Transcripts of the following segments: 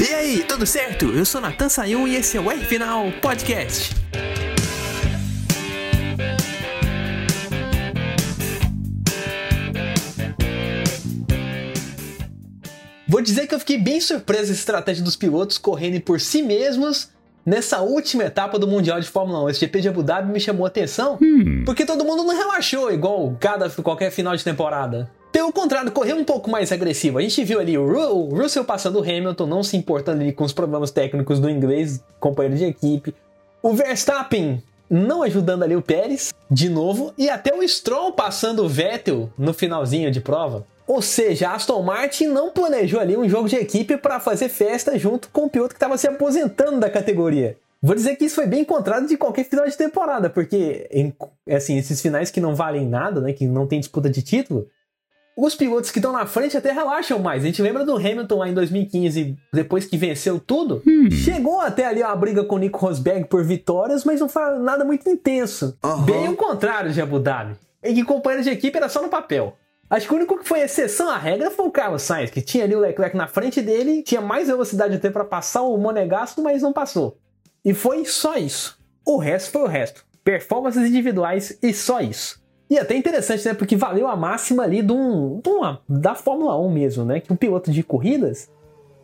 E aí, tudo certo? Eu sou Natan Sayun e esse é o R Final Podcast. Vou dizer que eu fiquei bem surpreso com a estratégia dos pilotos correndo por si mesmos nessa última etapa do Mundial de Fórmula 1. Esse GP de Abu Dhabi me chamou a atenção Hum. porque todo mundo não relaxou igual cada, qualquer final de temporada. Pelo contrário, correu um pouco mais agressivo. A gente viu ali o, Ru- Russell passando o Hamilton, não se importando ali com os problemas técnicos do inglês, companheiro de equipe. O Verstappen não ajudando ali o Pérez, de novo. E até o Stroll passando o Vettel no finalzinho de prova. Ou seja, a Aston Martin não planejou ali um jogo de equipe para fazer festa junto com o piloto que estava se aposentando da categoria. Vou dizer que isso foi bem encontrado de qualquer final de temporada, porque assim, esses finais que não valem nada, né, que não tem disputa de título, os pilotos que estão na frente até relaxam mais. A gente lembra do Hamilton lá em 2015, depois que venceu tudo, chegou até ali uma briga com o Nico Rosberg por vitórias, mas não foi nada muito intenso. Bem o contrário de Abu Dhabi. E que companheiro de equipe era só no papel. Acho que o único que foi exceção à regra foi o Carlos Sainz, que tinha ali o Leclerc na frente dele, tinha mais velocidade até para passar o Monegasco, mas não passou. E foi só isso. O resto foi o resto. Performances individuais e só isso. E até interessante, né? Porque valeu a máxima ali de um, de uma- da Fórmula 1 mesmo, né? Que um piloto de corridas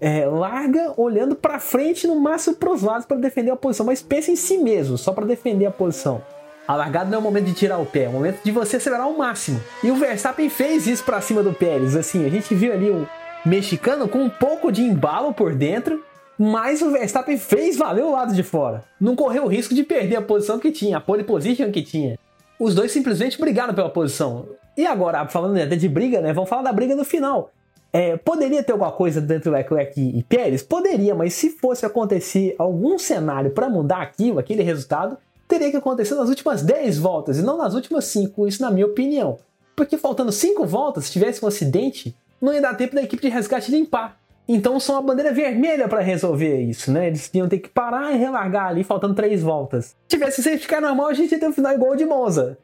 é, larga olhando pra frente, no máximo pros lados, para defender a posição. Mas pensa em si mesmo, só para defender a posição. A largada não é o momento de tirar o pé, é o momento de você acelerar ao máximo. E o Verstappen fez isso pra cima do Pérez. Assim, a gente viu ali o mexicano com um pouco de embalo por dentro, mas o Verstappen fez valer o lado de fora. Não correu o risco de perder a posição que tinha, a pole position que tinha. Os dois simplesmente brigaram pela posição. E agora, falando até de briga, né? Vamos falar da briga no final. É, poderia ter alguma coisa dentro do Leclerc e, Pérez? Poderia, mas se fosse acontecer algum cenário para mudar aquilo, aquele resultado, teria que acontecer nas últimas 10 voltas e não nas últimas 5, isso na minha opinião. Porque faltando 5 voltas, se tivesse um acidente, não ia dar tempo da equipe de resgate limpar. Então são uma bandeira vermelha para resolver isso, né? Eles iam ter que parar e relargar ali, faltando 3 voltas. Se tivesse safety car normal, a gente ia ter um final igual de Monza.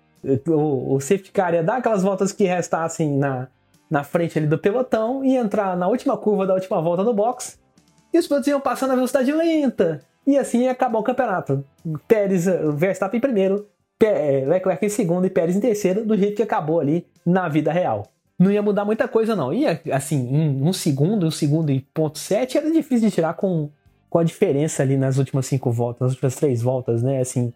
O, o safety car ia dar aquelas voltas que restassem na, na frente ali do pelotão e entrar na última curva da última volta do box. E os pilotos iam passar na velocidade lenta. E assim ia acabar o campeonato. Pérez, Verstappen em primeiro, eh, Leclerc em segundo e Pérez em terceiro, do jeito que acabou ali na vida real. Não ia mudar muita coisa, não. Ia, assim, um segundo, um segundo e ponto sete era difícil de tirar com, com a diferença ali nas últimas cinco voltas, nas últimas três voltas, né? Assim,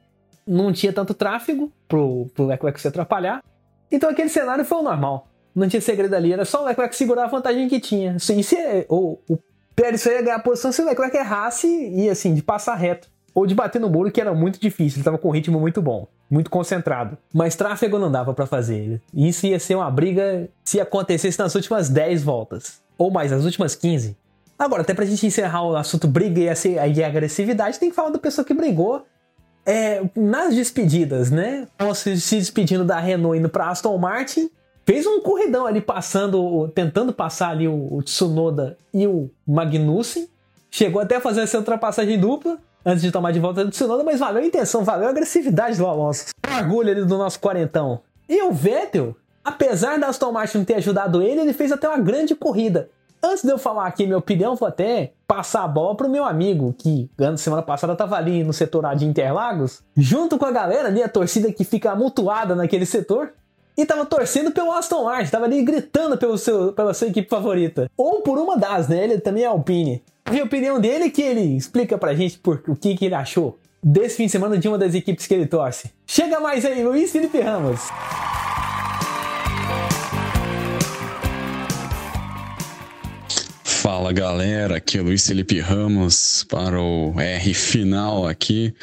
não tinha tanto tráfego pro, pro Leclerc se atrapalhar. Então aquele cenário foi o normal. Não tinha segredo ali, era só o Leclerc segurar a vantagem que tinha. Assim, se o, o Pérez só ia ganhar a posição se o Leclerc errasse e assim, de passar reto. Ou de bater no muro, que era muito difícil, ele tava com um ritmo muito bom, muito concentrado. Mas tráfego não dava pra fazer. Isso ia ser uma briga se acontecesse nas últimas 10 voltas. Ou mais, nas últimas 15. Agora, até pra gente encerrar o assunto briga e agressividade, tem que falar da pessoa que brigou é, nas despedidas, né? Se, se despedindo da Renault indo pra Aston Martin, fez um corridão ali passando, tentando passar ali o, o Tsunoda e o Magnussen. Chegou até a fazer essa ultrapassagem dupla antes de tomar de volta do Tsunoda, mas valeu a intenção, valeu a agressividade do Alonso. Orgulho ali do nosso quarentão. E o Vettel, apesar da Aston Martin não ter ajudado ele, ele fez até uma grande corrida. Antes de eu falar aqui minha opinião, vou até passar a bola pro meu amigo, que semana passada tava ali no setor A de Interlagos, junto com a galera ali, a torcida que fica amontoada naquele setor, e tava torcendo pelo Aston Martin, tava ali gritando pelo seu, pela sua equipe favorita. Ou por uma das, né? Ele também é Alpine. E a opinião dele que ele explica pra gente por, o que, que ele achou desse fim de semana de uma das equipes que ele torce. Chega mais aí, Luiz Felipe Ramos. Fala galera, aqui é Luiz Felipe Ramos para o R final aqui.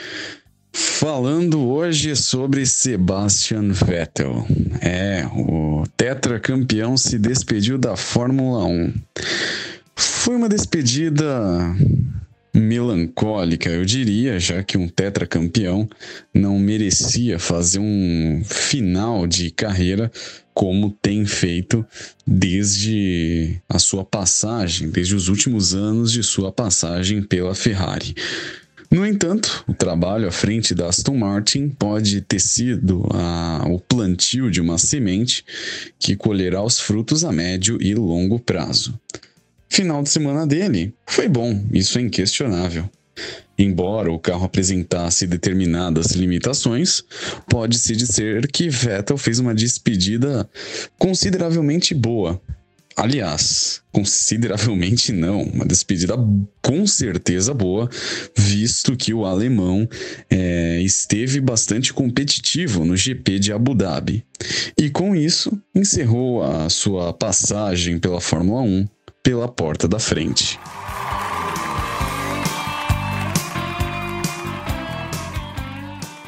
Falando hoje sobre Sebastian Vettel. É, o tetracampeão se despediu da Fórmula 1. Foi uma despedida melancólica, eu diria, já que um tetracampeão não merecia fazer um final de carreira como tem feito desde a sua passagem, desde os últimos anos de sua passagem pela Ferrari. No entanto, o trabalho à frente da Aston Martin pode ter sido a- o plantio de uma semente que colherá os frutos a médio e longo prazo. final de semana dele foi bom, isso é inquestionável. Embora o carro apresentasse determinadas limitações, pode-se dizer que Vettel fez uma despedida consideravelmente boa. Aliás, consideravelmente não, uma despedida com certeza boa, visto que o alemão é, esteve bastante competitivo no GP de Abu Dhabi. E com isso, encerrou a sua passagem pela Fórmula 1 pela porta da frente.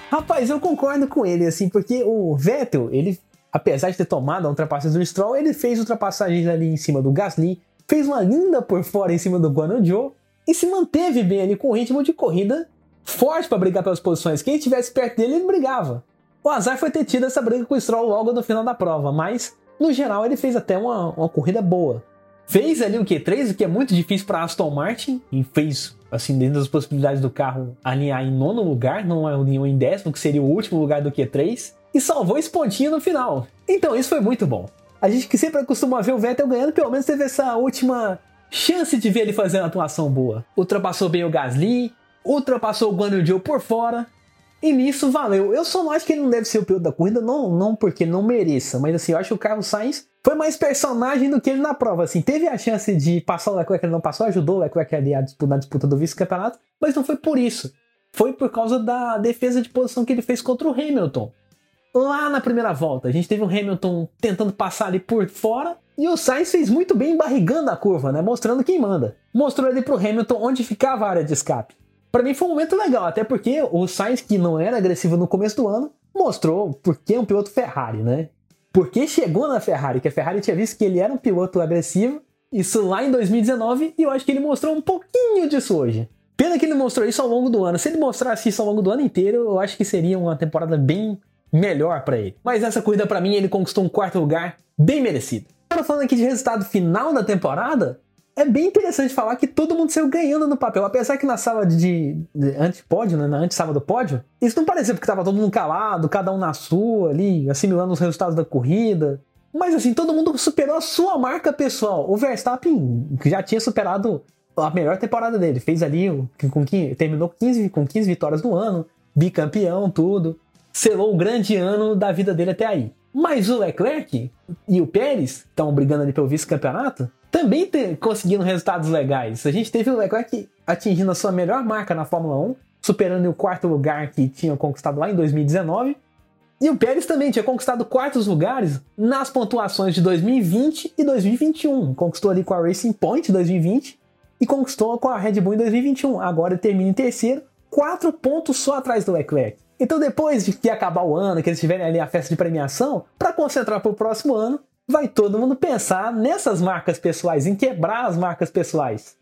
Rapaz, eu concordo com ele, assim, porque o Vettel, ele, apesar de ter tomado a ultrapassagem do Stroll, ele fez ultrapassagens ali em cima do Gasly, fez uma linda por fora em cima do Guan Zhou e se manteve bem ali com o ritmo de corrida forte para brigar pelas posições. Quem estivesse perto dele, ele brigava. O azar foi ter tido essa briga com o Stroll logo no final da prova, mas no geral ele fez até uma, uma corrida boa. Fez ali o Q3, o que é muito difícil para Aston Martin, e fez, assim, dentro das possibilidades do carro, alinhar em nono lugar, não alinhou em décimo, que seria o último lugar do Q3, e salvou esse pontinho no final. Então isso foi muito bom. A gente que sempre costuma ver o Vettel ganhando, pelo menos teve essa última chance de ver ele fazer uma atuação boa. Ultrapassou bem o Gasly, ultrapassou o Guan Yu Zhou por fora, e nisso valeu. Eu só não acho que ele não deve ser o piloto da corrida, não, não porque não mereça, mas assim, eu acho que o Carlos Sainz foi mais personagem do que ele na prova. Assim, teve a chance de passar o Leclerc, ele não passou, ajudou o Leclerc ali a disputa, na disputa do vice-campeonato, mas não foi por isso. Foi por causa da defesa de posição que ele fez contra o Hamilton. Lá na primeira volta, a gente teve o Hamilton tentando passar ali por fora e o Sainz fez muito bem barrigando a curva, né? Mostrando quem manda. Mostrou ali pro Hamilton onde ficava a área de escape. Para mim foi um momento legal, até porque o Sainz, que não era agressivo no começo do ano, mostrou porque é um piloto Ferrari, né? Porque chegou na Ferrari, que a Ferrari tinha visto que ele era um piloto agressivo, isso lá em 2019, e eu acho que ele mostrou um pouquinho disso hoje. Pena que ele mostrou isso ao longo do ano. Se ele mostrasse isso ao longo do ano inteiro, eu acho que seria uma temporada bem melhor para ele. Mas essa corrida para mim ele conquistou um quarto lugar bem merecido. Agora falando aqui de resultado final da temporada, é bem interessante falar que todo mundo saiu ganhando no papel. Apesar que na sala de, de antipódio, né, na antessala do pódio, isso não parecia porque tava todo mundo calado, cada um na sua ali, assimilando os resultados da corrida. Mas assim, todo mundo superou a sua marca pessoal. O Verstappen já tinha superado a melhor temporada dele. Fez ali, com, terminou 15, com 15 vitórias no ano, bicampeão, tudo. Selou o grande ano da vida dele até aí. Mas o Leclerc e o Pérez estão brigando ali pelo vice-campeonato também conseguindo resultados legais. A gente teve o Leclerc atingindo a sua melhor marca na Fórmula 1, superando o quarto lugar que tinha conquistado lá em 2019. E o Pérez também tinha conquistado quartos lugares nas pontuações de 2020 e 2021. Conquistou ali com a Racing Point 2020 e conquistou com a Red Bull em 2021. Agora termina em terceiro, quatro pontos só atrás do Leclerc. Então, depois de que acabar o ano, que eles tiverem ali a festa de premiação, para concentrar para o próximo ano, vai todo mundo pensar nessas marcas pessoais, em quebrar as marcas pessoais.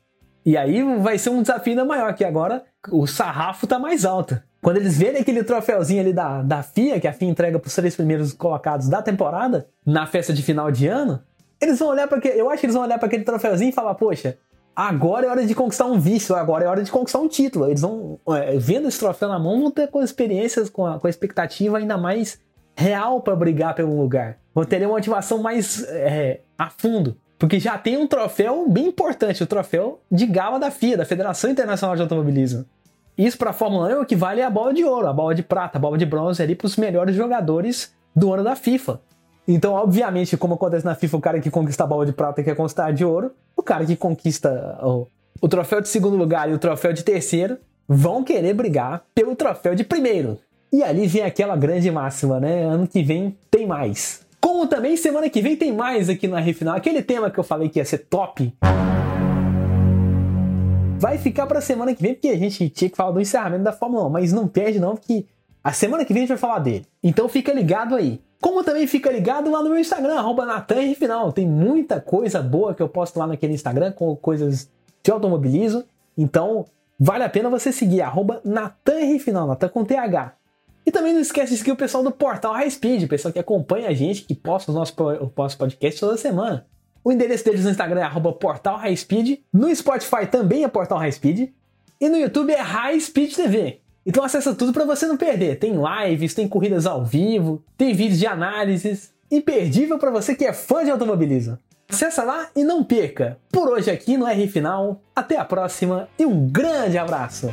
E aí vai ser um desafio ainda maior, que agora o sarrafo tá mais alto. Quando eles verem aquele troféuzinho ali da, da FIA, que a FIA entrega para os três primeiros colocados da temporada, na festa de final de ano, eles vão olhar para Eu acho que eles vão olhar para aquele troféuzinho e falar, poxa, agora é hora de conquistar um vício, agora é hora de conquistar um título. Eles vão, é, vendo esse troféu na mão, vão ter com experiências, com a, com a expectativa ainda mais real para brigar pelo lugar. Vão ter uma motivação mais é, a fundo. Porque já tem um troféu bem importante, o troféu de gala da FIA, da Federação Internacional de Automobilismo. Isso para a Fórmula 1 equivale à bola de ouro, a bola de prata, a bola de bronze ali para os melhores jogadores do ano da FIFA. Então, obviamente, como acontece na FIFA, o cara que conquista a bola de prata quer conquistar de ouro, o cara que conquista o, o troféu de segundo lugar e o troféu de terceiro vão querer brigar pelo troféu de primeiro. E ali vem aquela grande máxima, né? Ano que vem tem mais. Como também semana que vem tem mais aqui no R Final. Aquele tema que eu falei que ia ser top. Vai ficar pra semana que vem, porque a gente tinha que falar do encerramento da Fórmula 1, mas não perde não, porque a semana que vem a gente vai falar dele. Então fica ligado aí. Como também fica ligado lá no meu Instagram, arroba Final. Tem muita coisa boa que eu posto lá naquele Instagram, com coisas de automobilismo. Então, vale a pena você seguir, arroba Final, Natan com TH. E também não esquece de seguir o pessoal do Portal High Speed, o pessoal que acompanha a gente, que posta o nosso, o nosso podcast toda semana. O endereço deles no Instagram é arroba Portal High Speed, no Spotify também é Portal High Speed, e no YouTube é High Speed TV. Então acessa tudo para você não perder. Tem lives, tem corridas ao vivo, tem vídeos de análises, imperdível para você que é fã de automobilismo. Acessa lá e não perca. Por hoje aqui no R Final, até a próxima e um grande abraço.